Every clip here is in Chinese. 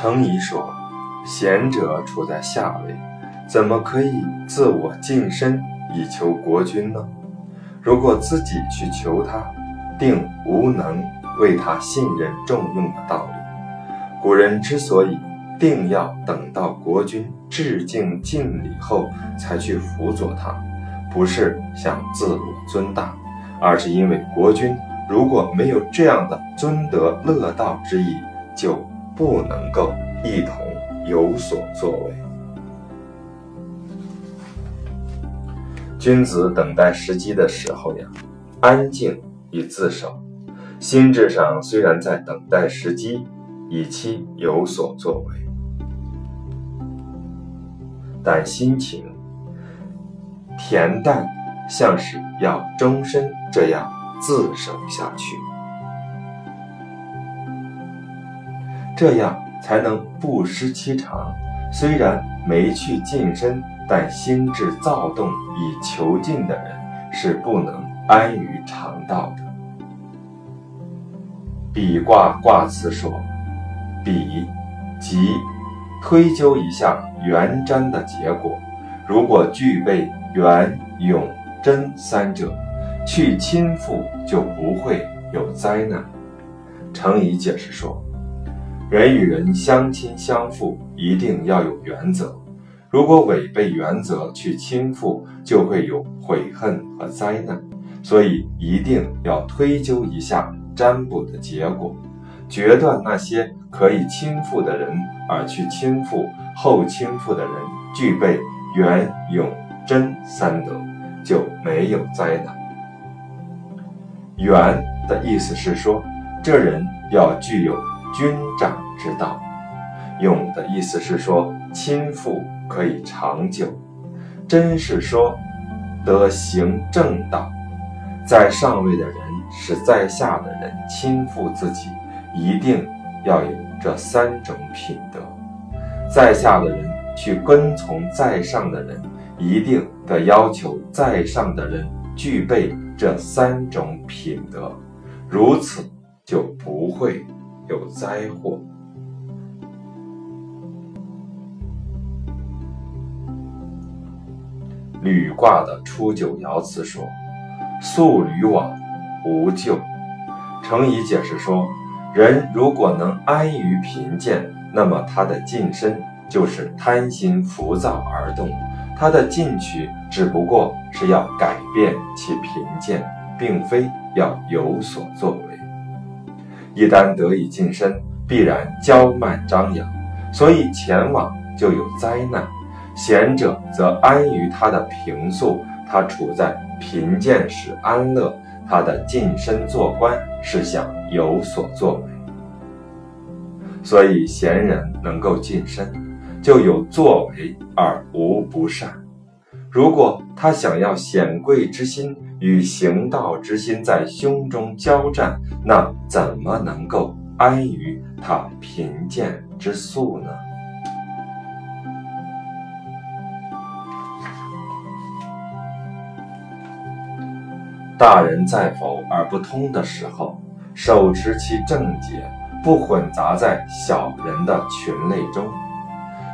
程颐说：“贤者处在下位，怎么可以自我晋身以求国君呢？如果自己去求他，定无能为他信任重用的道理。古人之所以定要等到国君致敬尽礼后才去辅佐他，不是想自我尊大，而是因为国君如果没有这样的尊德乐道之意，就。”不能够一同有所作为。君子等待时机的时候呀，安静以自守，心智上虽然在等待时机，以期有所作为，但心情恬淡，像是要终身这样自守下去。这样才能不失其常。虽然没去近身，但心智躁动以求进的人是不能安于常道的。比卦卦辞说：“比，即推究一下元占的结果。如果具备元、永、贞三者，去亲附就不会有灾难。”程颐解释说。人与人相亲相附，一定要有原则。如果违背原则去亲附，就会有悔恨和灾难。所以一定要推究一下占卜的结果，决断那些可以亲附的人而去亲附，后亲附的人具备元、永、贞三德，就没有灾难。元的意思是说，这人要具有。君长之道，勇的意思是说亲附可以长久，真是说得行正道。在上位的人使在下的人亲附自己，一定要有这三种品德。在下的人去跟从在上的人，一定得要求在上的人具备这三种品德，如此就不会。有灾祸。履卦的初九爻辞说：“素履往，无咎。”程颐解释说：“人如果能安于贫贱，那么他的晋身就是贪心浮躁而动；他的进取只不过是要改变其贫贱，并非要有所作为。”一旦得以晋升，必然骄慢张扬，所以前往就有灾难。贤者则安于他的平素，他处在贫贱时安乐，他的晋升做官是想有所作为。所以贤人能够晋升，就有作为而无不善。如果他想要显贵之心与行道之心在胸中交战，那怎么能够安于他贫贱之素呢？大人在否而不通的时候，手持其正解，不混杂在小人的群类中，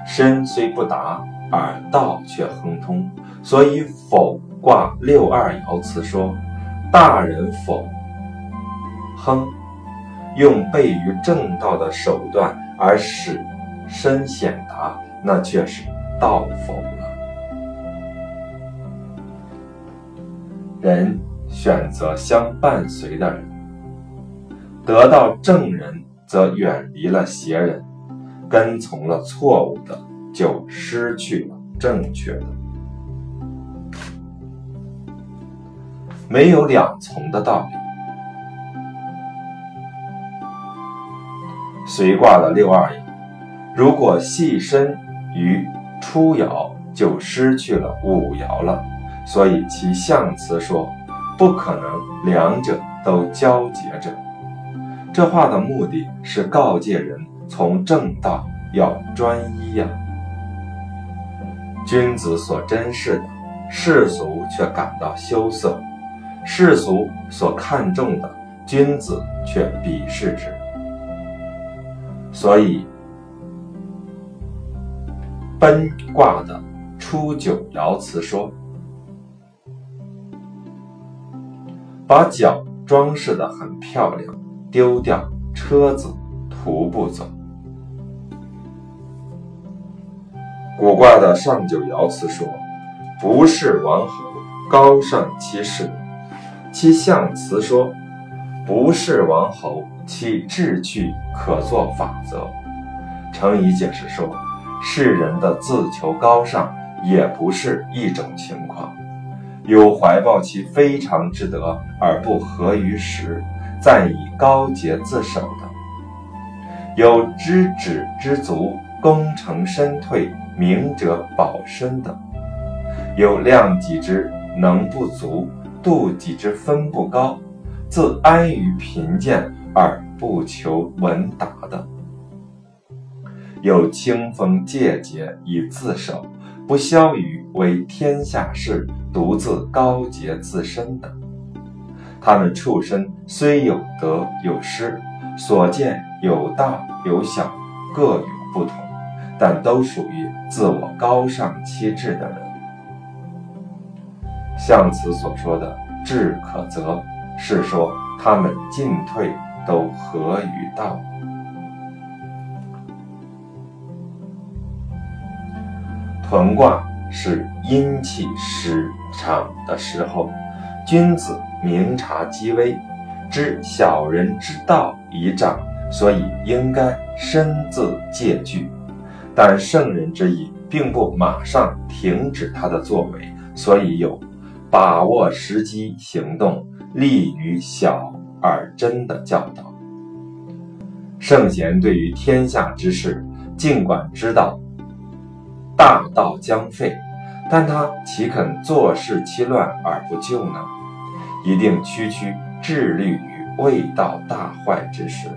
身虽不达。而道却亨通，所以否卦六二爻辞说：“大人否亨，用悖于正道的手段而使身显达，那却是道否了。”人选择相伴随的人，得到正人，则远离了邪人，跟从了错误的。就失去了正确的，没有两从的道理。随卦的六二爻，如果细身于初爻，就失去了五爻了。所以其象辞说，不可能两者都交结着。这话的目的是告诫人，从正道要专一呀。君子所珍视的，世俗却感到羞涩；世俗所看重的，君子却鄙视之。所以，奔卦的初九爻辞说：“把脚装饰的很漂亮，丢掉车子，徒步走。”古卦的上九爻辞说：“不是王侯，高尚其事。”其象辞说：“不是王侯，其志趣可作法则。”程颐解释说：“世人的自求高尚，也不是一种情况。有怀抱其非常之德而不合于时，暂以高洁自守的；有知止知足，功成身退，明哲保身的；有量己之能不足。”度己之分不高，自安于贫贱而不求闻达的；有清风戒节以自守，不消于为天下事，独自高洁自身的。他们处身虽有得有失，所见有大有小，各有不同，但都属于自我高尚气质的人。像此所说的“志可则”，是说他们进退都合于道。屯卦是阴气失常的时候，君子明察机微，知小人之道已长，所以应该深自戒惧。但圣人之意，并不马上停止他的作为，所以有。把握时机行动，利于小而真的教导。圣贤对于天下之事，尽管知道大道将废，但他岂肯坐视其乱而不救呢？一定区区致力于未到大坏之时，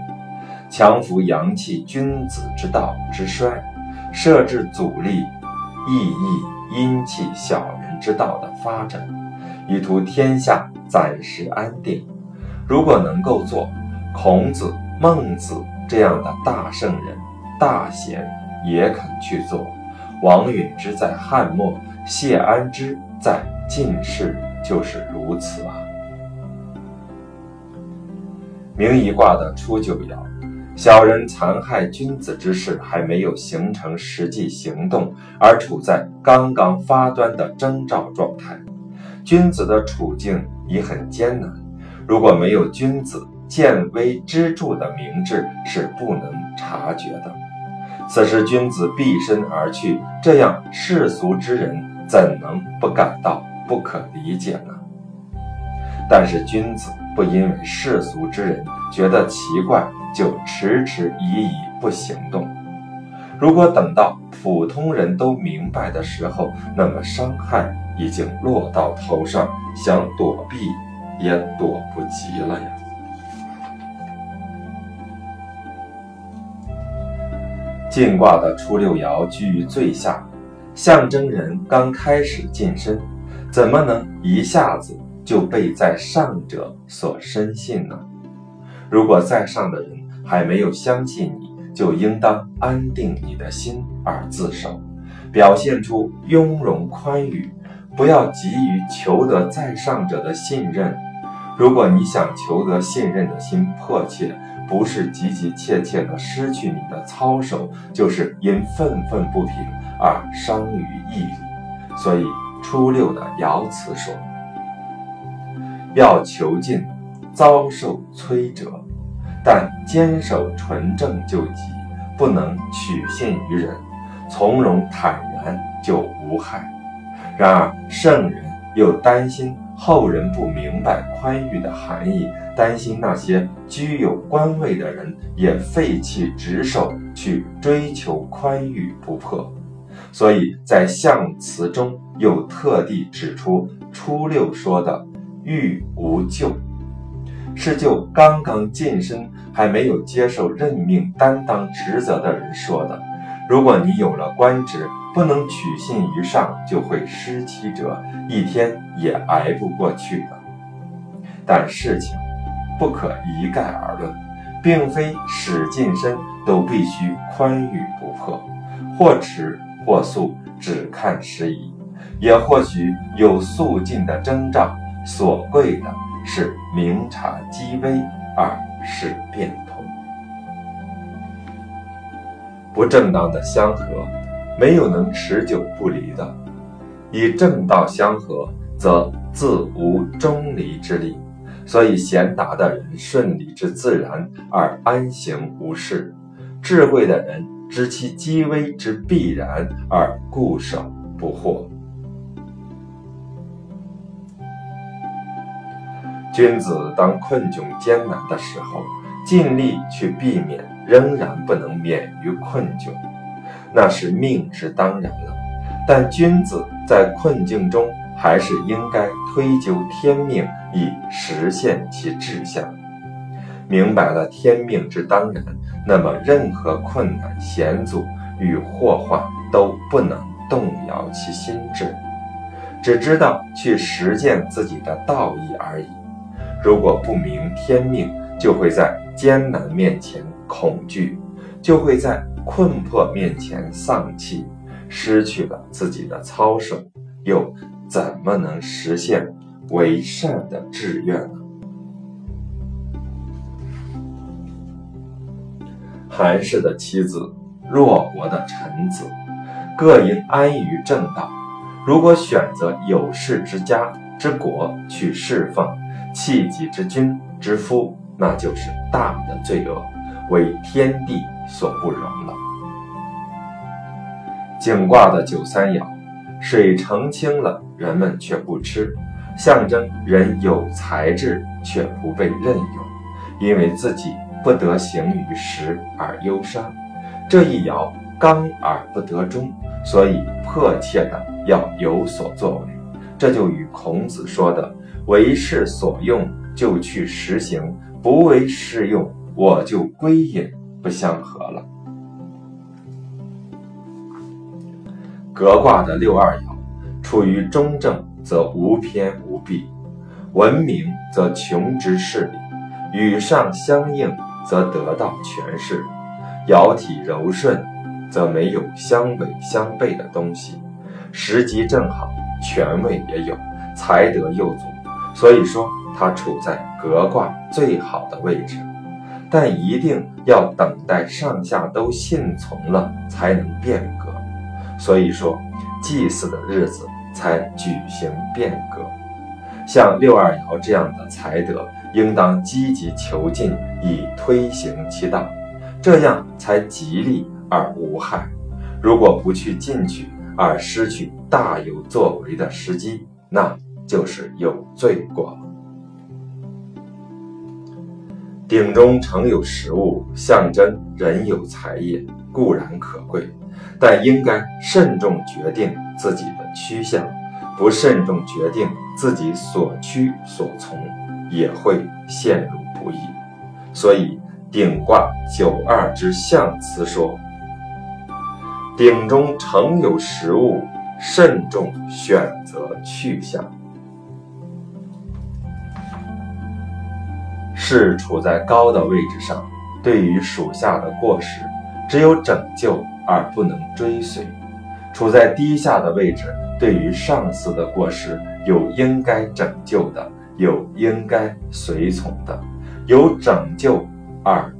强扶阳气君子之道之衰，设置阻力，抑抑阴气小人之道的发展。以图天下暂时安定。如果能够做，孔子、孟子这样的大圣人、大贤也肯去做。王允之在汉末，谢安之在晋世，就是如此啊。明夷卦的初九爻，小人残害君子之事还没有形成实际行动，而处在刚刚发端的征兆状态。君子的处境已很艰难，如果没有君子见微知著的明智，是不能察觉的。此时君子避身而去，这样世俗之人怎能不感到不可理解呢？但是君子不因为世俗之人觉得奇怪就迟迟疑疑不行动。如果等到普通人都明白的时候，那么伤害。已经落到头上，想躲避也躲不及了呀。进卦的初六爻居于最下，象征人刚开始晋升，怎么能一下子就被在上者所深信呢？如果在上的人还没有相信你，就应当安定你的心而自守，表现出雍容宽裕。不要急于求得在上者的信任。如果你想求得信任的心迫切，不是急急切切的失去你的操守，就是因愤愤不平而伤于义理。所以初六的爻辞说：“要求进，遭受摧折，但坚守纯正就吉，不能取信于人，从容坦然就无害。”然而，圣人又担心后人不明白宽裕的含义，担心那些居有官位的人也废弃职守去追求宽裕不破，所以在象辞中又特地指出初六说的“欲无咎”，是就刚刚晋升还没有接受任命担当职责的人说的。如果你有了官职，不能取信于上，就会失其者，一天也挨不过去的。但事情不可一概而论，并非使近身都必须宽裕不破，或迟或速只看时宜，也或许有速进的征兆。所贵的是明察机微而事变不正当的相合，没有能持久不离的；以正道相合，则自无中离之力。所以贤达的人顺理之自然而安行无事，智慧的人知其机微之必然而固守不惑。君子当困窘艰难的时候，尽力去避免，仍然不能免于困窘，那是命之当然了。但君子在困境中。还是应该推究天命，以实现其志向。明白了天命之当然，那么任何困难险阻与祸患都不能动摇其心智，只知道去实践自己的道义而已。如果不明天命，就会在艰难面前恐惧，就会在困迫面前丧气，失去了自己的操守，又。怎么能实现为善的志愿呢？韩氏的妻子，弱国的臣子，各应安于正道。如果选择有事之家之国去侍奉弃己之君之夫，那就是大的罪恶，为天地所不容了。景卦的九三爻。水澄清了，人们却不吃，象征人有才智却不被任用，因为自己不得行于时而忧伤。这一爻刚而不得中，所以迫切的要有所作为。这就与孔子说的“为事所用就去实行，不为事用我就归隐”不相合了。革卦的六二爻，处于中正，则无偏无弊；文明则穷之事理；与上相应，则得到权势；爻体柔顺，则没有相违相悖的东西。时机正好，权位也有，才德又足，所以说它处在革卦最好的位置。但一定要等待上下都信从了，才能变革。所以说，祭祀的日子才举行变革。像六二爻这样的才德，应当积极求进，以推行其道，这样才吉利而无害。如果不去进取，而失去大有作为的时机，那就是有罪过了。鼎中盛有食物，象征人有才业，固然可贵。但应该慎重决定自己的趋向，不慎重决定自己所趋所从，也会陷入不易。所以鼎卦九二之象辞说：“鼎中盛有食物，慎重选择去向。”是处在高的位置上，对于属下的过失，只有拯救。而不能追随，处在低下的位置，对于上司的过失，有应该拯救的，有应该随从的，有拯救而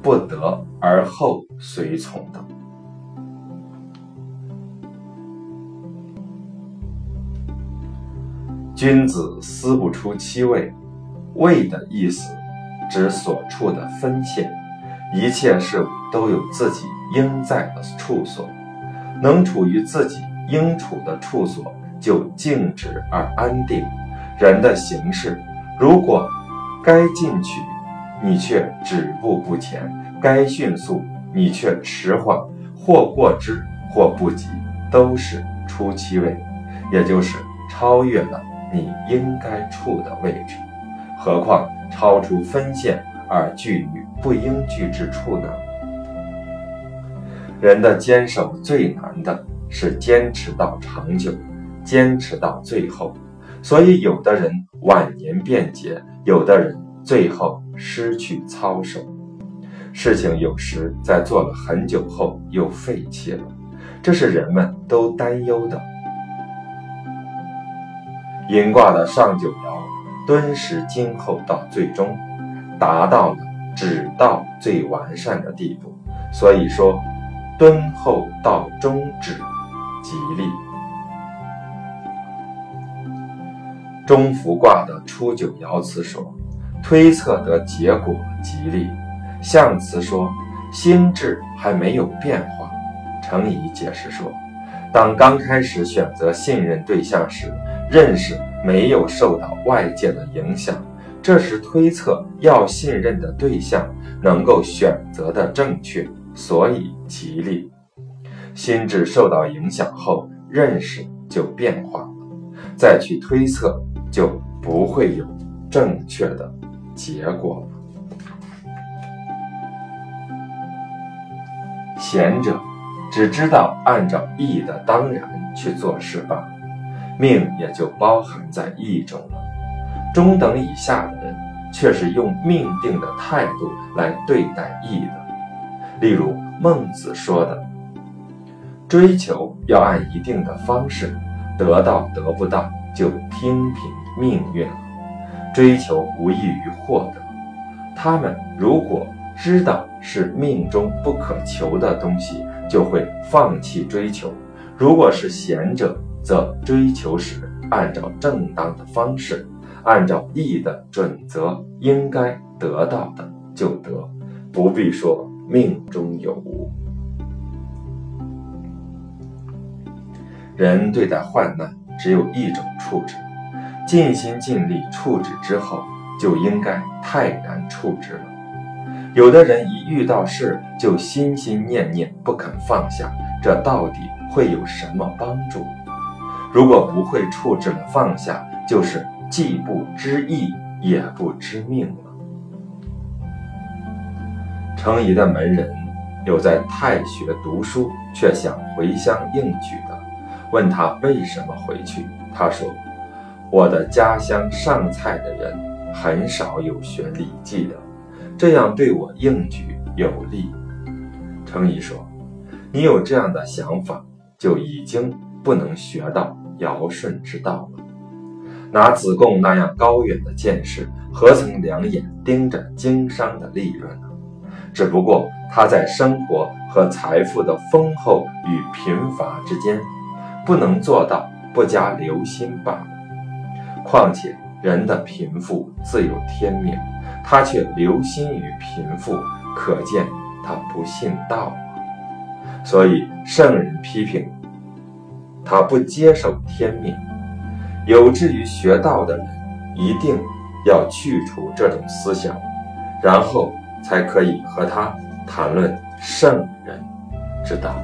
不得而后随从的。君子思不出其位，位的意思指所处的分线，一切事物都有自己。应在的处所，能处于自己应处的处所，就静止而安定。人的行事，如果该进取，你却止步不前；该迅速，你却迟缓，或过之，或不及，都是出其位，也就是超越了你应该处的位置。何况超出分线而聚于不应聚之处呢？人的坚守最难的是坚持到长久，坚持到最后。所以，有的人晚年变节，有的人最后失去操守。事情有时在做了很久后又废弃了，这是人们都担忧的。寅卦的上九爻敦实今后到最终，达到了止道最完善的地步，所以说敦厚到终止，吉利。中孚卦的初九爻辞说，推测得结果吉利。象辞说，心智还没有变化。程颐解释说，当刚开始选择信任对象时，认识没有受到外界的影响，这是推测要信任的对象能够选择的正确，所以吉利。心智受到影响后，认识就变化了，再去推测。就不会有正确的结果了。贤者只知道按照义的当然去做事罢，命也就包含在义中了。中等以下的人却是用命定的态度来对待义的。例如孟子说的：“追求要按一定的方式，得到得不到就听凭。”命运了，追求无异于获得。他们如果知道是命中不可求的东西，就会放弃追求；如果是贤者，则追求时按照正当的方式，按照义的准则，应该得到的就得，不必说命中有无。人对待患难只有一种处置。尽心尽力处置之后，就应该泰然处置了。有的人一遇到事就心心念念不肯放下，这到底会有什么帮助？如果不会处置了放下，就是既不知义也不知命了。程颐的门人有在太学读书却想回乡应举的，问他为什么回去，他说。我的家乡上菜的人很少有学《礼记》的，这样对我应举有利。程颐说：“你有这样的想法，就已经不能学到尧舜之道了。拿子贡那样高远的见识，何曾两眼盯着经商的利润呢？只不过他在生活和财富的丰厚与贫乏之间，不能做到不加留心罢了。”况且人的贫富自有天命，他却留心于贫富，可见他不信道。所以圣人批评他不接受天命。有志于学道的人，一定要去除这种思想，然后才可以和他谈论圣人之道。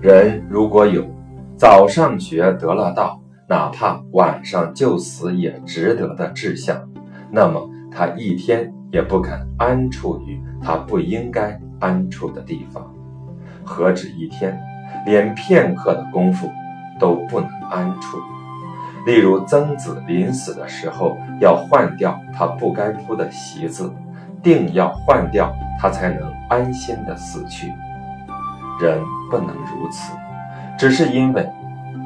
人如果有早上学得了道，哪怕晚上就死也值得的志向，那么他一天也不肯安处于他不应该安处的地方。何止一天，连片刻的功夫都不能安处。例如曾子临死的时候，要换掉他不该铺的席子，定要换掉他才能安心的死去。人不能如此，只是因为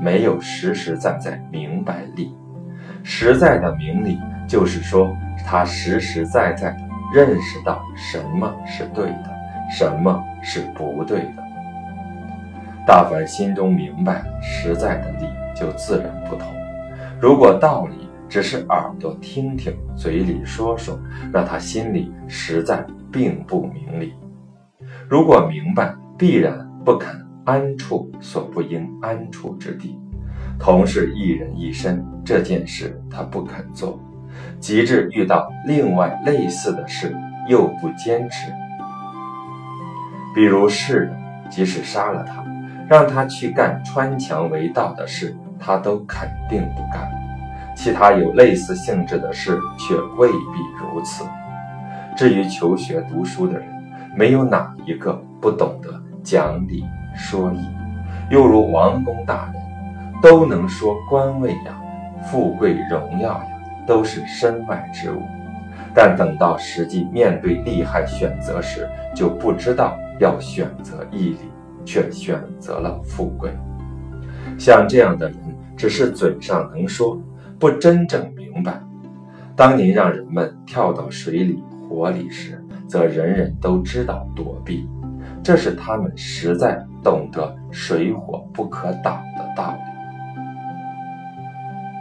没有实实在在明白力。实在的明理，就是说他实实在在认识到什么是对的，什么是不对的。大凡心中明白实在的理，就自然不同。如果道理只是耳朵听听，嘴里说说，那他心里实在并不明理。如果明白，必然不肯安处所不应安处之地，同是一人一身这件事他不肯做，及至遇到另外类似的事又不坚持。比如世人即使杀了他，让他去干穿墙为盗的事，他都肯定不干；其他有类似性质的事却未必如此。至于求学读书的人，没有哪一个不懂得。讲理说义，又如王公大人，都能说官位呀、富贵荣耀呀，都是身外之物。但等到实际面对利害选择时，就不知道要选择义理，却选择了富贵。像这样的人，只是嘴上能说，不真正明白。当您让人们跳到水里、火里时，则人人都知道躲避，这是他们实在懂得水火不可挡的道理。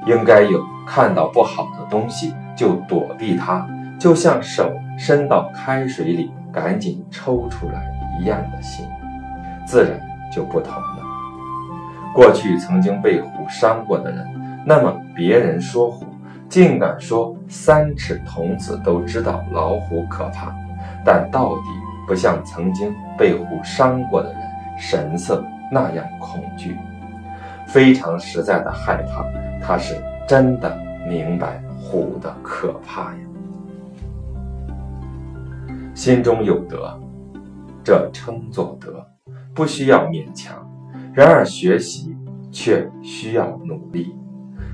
应该有看到不好的东西就躲避它，就像手伸到开水里赶紧抽出来一样的心，自然就不同了。过去曾经被虎伤过的人，那么别人说虎，竟敢说三尺童子都知道老虎可怕。但到底不像曾经被虎伤过的人神色那样恐惧，非常实在的害怕，他是真的明白虎的可怕呀。心中有德，这称作德，不需要勉强；然而学习却需要努力。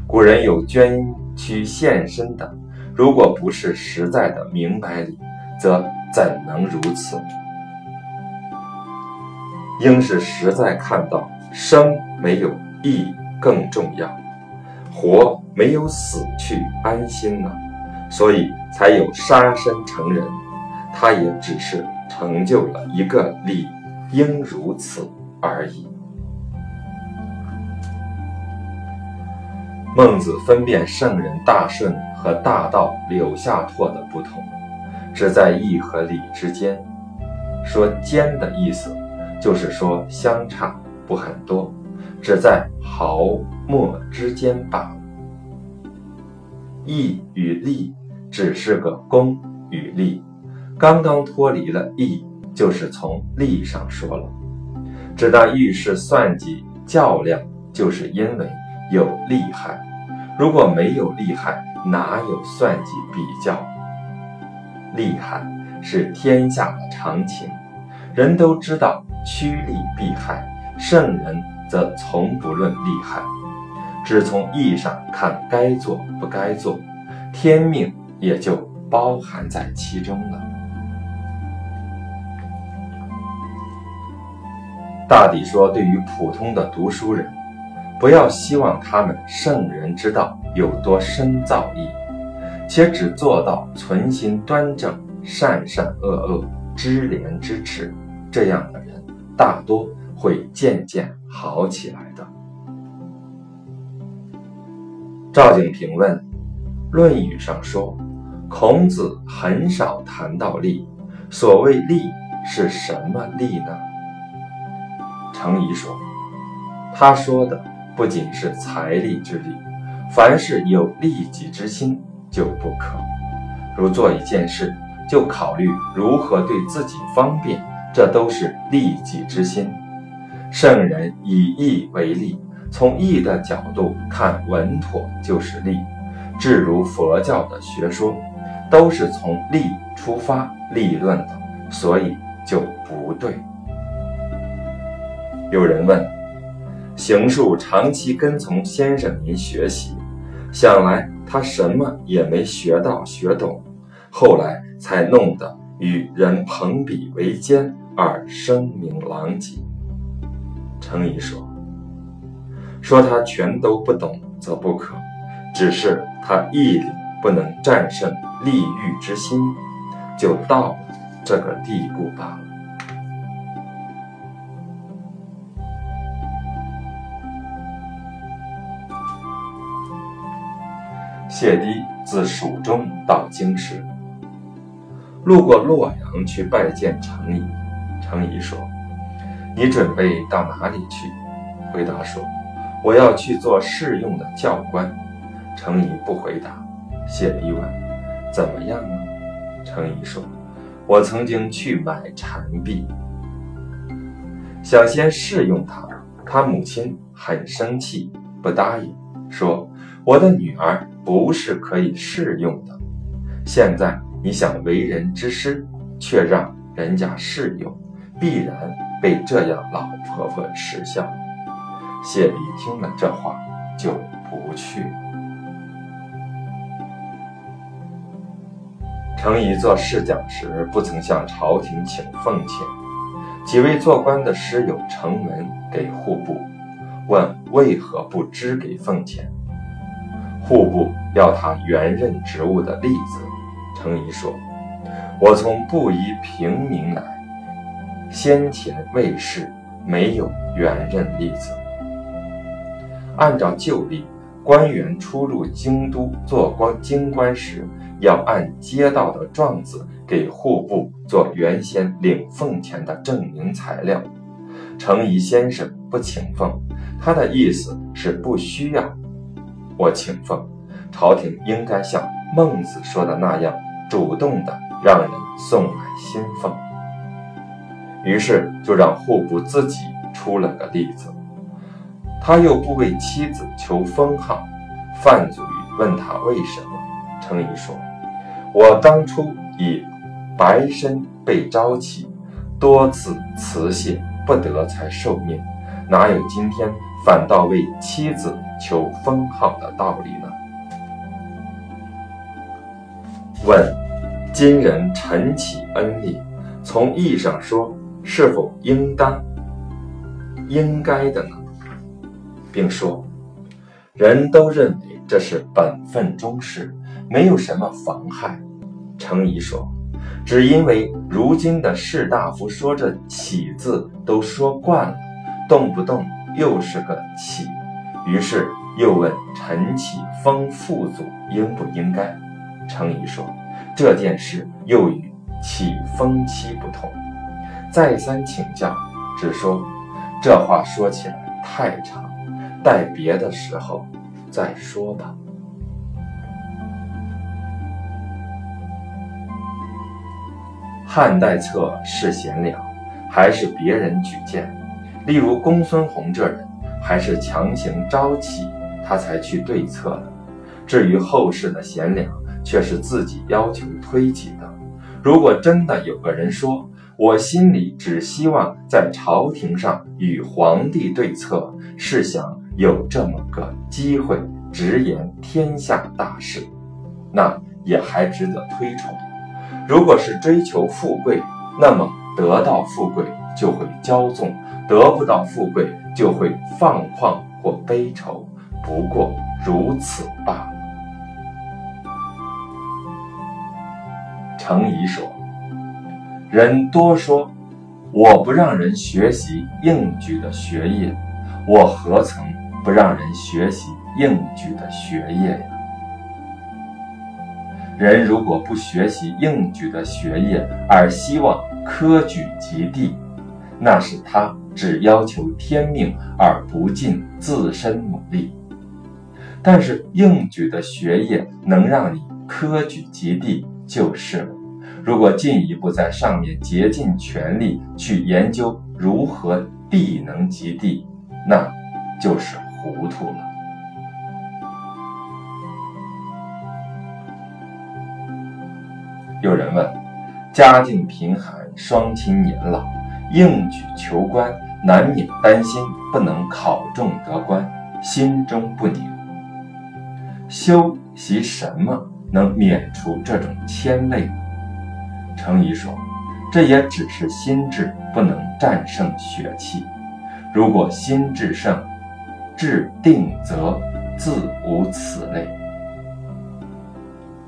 古人有捐躯献身的，如果不是实在的明白理，则。怎能如此？应是实在看到生没有义更重要，活没有死去安心了，所以才有杀身成仁。他也只是成就了一个理应如此而已。孟子分辨圣人大顺和大道柳下拓的不同。只在义和礼之间，说间的意思，就是说相差不很多，只在毫末之间罢了。义与利只是个功与利，刚刚脱离了义，就是从利上说了。只当遇事算计较量，就是因为有利害。如果没有利害，哪有算计比较？利害是天下的常情，人都知道趋利避害，圣人则从不论利害，只从意义上看该做不该做，天命也就包含在其中了。大抵说，对于普通的读书人，不要希望他们圣人之道有多深造诣。且只做到存心端正、善善恶恶、知廉知耻，这样的人大多会渐渐好起来的。赵景平问：《论语》上说，孔子很少谈到利，所谓利是什么利呢？程颐说：“他说的不仅是财力之利，凡是有利己之心。”就不可，如做一件事，就考虑如何对自己方便，这都是利己之心。圣人以义为利，从义的角度看，稳妥就是利。至如佛教的学说，都是从利出发立论的，所以就不对。有人问：行树长期跟从先生您学习，想来。他什么也没学到学懂，后来才弄得与人朋比为奸而声名狼藉。程颐说：“说他全都不懂，则不可，只是他毅力不能战胜利欲之心，就到了这个地步罢了。”谢低自蜀中到京师，路过洛阳去拜见程颐。程颐说：“你准备到哪里去？”回答说：“我要去做试用的教官。”程颐不回答。写了一问：“怎么样呢？”程颐说：“我曾经去买蝉币，想先试用它。他母亲很生气，不答应，说：‘我的女儿。’”不是可以试用的。现在你想为人之师，却让人家试用，必然被这样老婆婆耻笑。谢礼听了这话，就不去了。程颐做侍讲时，不曾向朝廷请奉钱。几位做官的师友呈文给户部，问为何不支给奉钱。户部要他原任职务的例子。程颐说：“我从布衣平民来，先前未仕，没有原任例子。按照旧例，官员出入京都做官京官时，要按接到的状子。”给户部做原先领俸钱的证明材料，程颐先生不请俸，他的意思是不需要我请俸，朝廷应该像孟子说的那样，主动的让人送来新俸。于是就让户部自己出了个例子，他又不为妻子求封号，范祖禹问他为什么，程颐说：“我当初以。”白身被招起，多次辞谢不得，才受命。哪有今天反倒为妻子求封号的道理呢？问：今人陈启恩利，从义上说，是否应当、应该的呢？并说，人都认为这是本分中事，没有什么妨害。程颐说。只因为如今的士大夫说这“启”字都说惯了，动不动又是个“启”，于是又问陈启封父祖应不应该。程颐说这件事又与启封期不同，再三请教，只说这话说起来太长，待别的时候再说吧。汉代策是贤良，还是别人举荐？例如公孙弘这人，还是强行招起他才去对策的。至于后世的贤良，却是自己要求推举的。如果真的有个人说，我心里只希望在朝廷上与皇帝对策，是想有这么个机会直言天下大事，那也还值得推崇。如果是追求富贵，那么得到富贵就会骄纵；得不到富贵就会放旷或悲愁，不过如此罢了。程颐说：“人多说我不让人学习应举的学业，我何曾不让人学习应举的学业呀？”人如果不学习应举的学业，而希望科举及第，那是他只要求天命而不尽自身努力。但是应举的学业能让你科举及第就是了。如果进一步在上面竭尽全力去研究如何必能及第，那就是糊涂了。有人问：家境贫寒，双亲年老，应举求官，难免担心不能考中得官，心中不宁。修习什么能免除这种牵累？程颐说：“这也只是心智不能战胜血气。如果心智胜，志定则自无此类。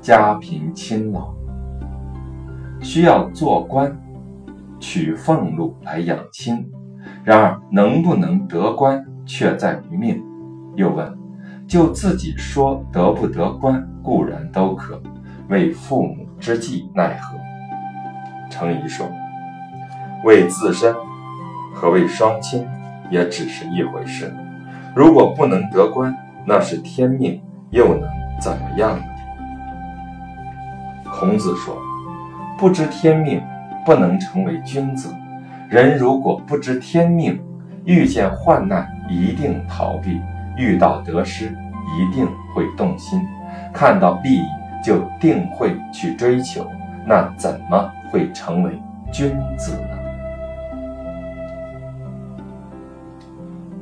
家贫亲老。”需要做官，取俸禄来养亲。然而能不能得官，却在于命。又问：就自己说得不得官，固然都可；为父母之计，奈何？程颐说：为自身和为双亲，也只是一回事。如果不能得官，那是天命，又能怎么样呢？孔子说。不知天命，不能成为君子。人如果不知天命，遇见患难一定逃避，遇到得失一定会动心，看到利益就定会去追求，那怎么会成为君子呢？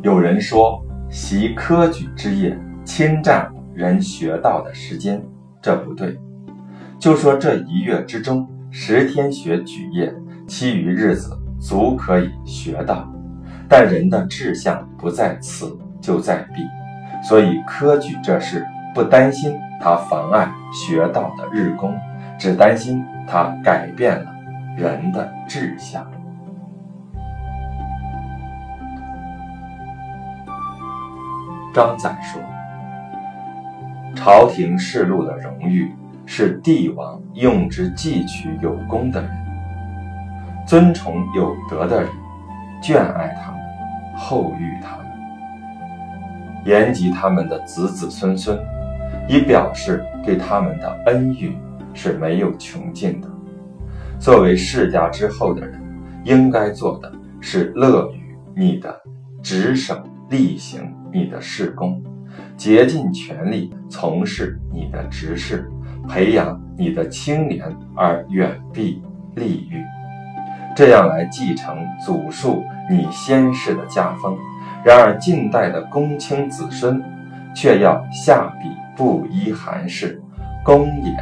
有人说，习科举之业侵占人学道的时间，这不对。就说这一月之中，十天学举业，其余日子足可以学道。但人的志向不在此，就在彼，所以科举这事不担心它妨碍学道的日功，只担心它改变了人的志向。张载说：“朝廷世禄的荣誉，是帝王用之汲取有功的人，尊崇有德的人，眷爱他们，厚遇他们，延及他们的子子孙孙，以表示对他们的恩遇是没有穷尽的。作为世家之后的人，应该做的是乐于你的职守。”例行你的事功，竭尽全力从事你的职事，培养你的清廉而远避利欲，这样来继承祖述你先世的家风。然而近代的公卿子孙，却要下笔不依寒士，公也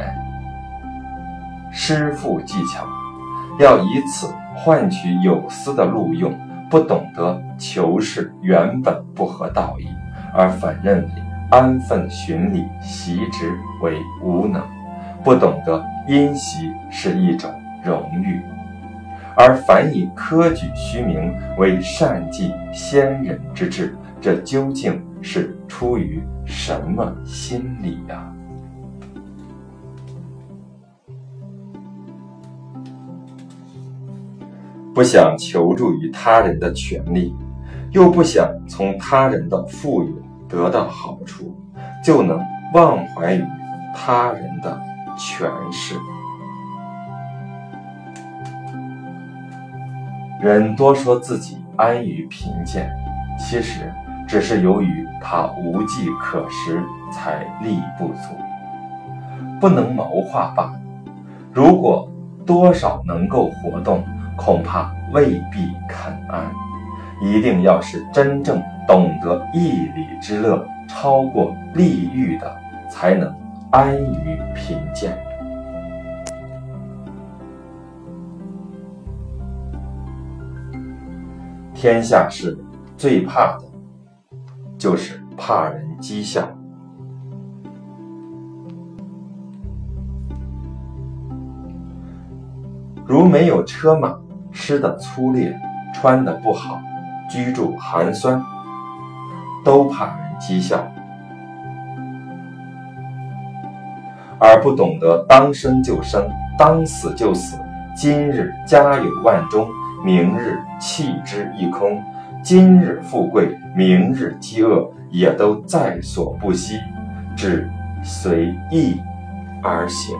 师傅技巧，要以此换取有司的录用。不懂得求是原本不合道义，而反认为安分循礼习职为无能；不懂得因袭是一种荣誉，而反以科举虚名为善继先人之志，这究竟是出于什么心理呀？不想求助于他人的权利，又不想从他人的富有得到好处，就能忘怀于他人的权势。人多说自己安于贫贱，其实只是由于他无计可施，才力不足，不能谋划罢了。如果多少能够活动。恐怕未必肯安，一定要是真正懂得义理之乐超过利欲的，才能安于贫贱。天下事最怕的，就是怕人讥笑。如没有车马。吃的粗劣，穿的不好，居住寒酸，都怕人讥笑，而不懂得当生就生，当死就死。今日家有万钟，明日弃之一空；今日富贵，明日饥饿，也都在所不惜，只随意而行。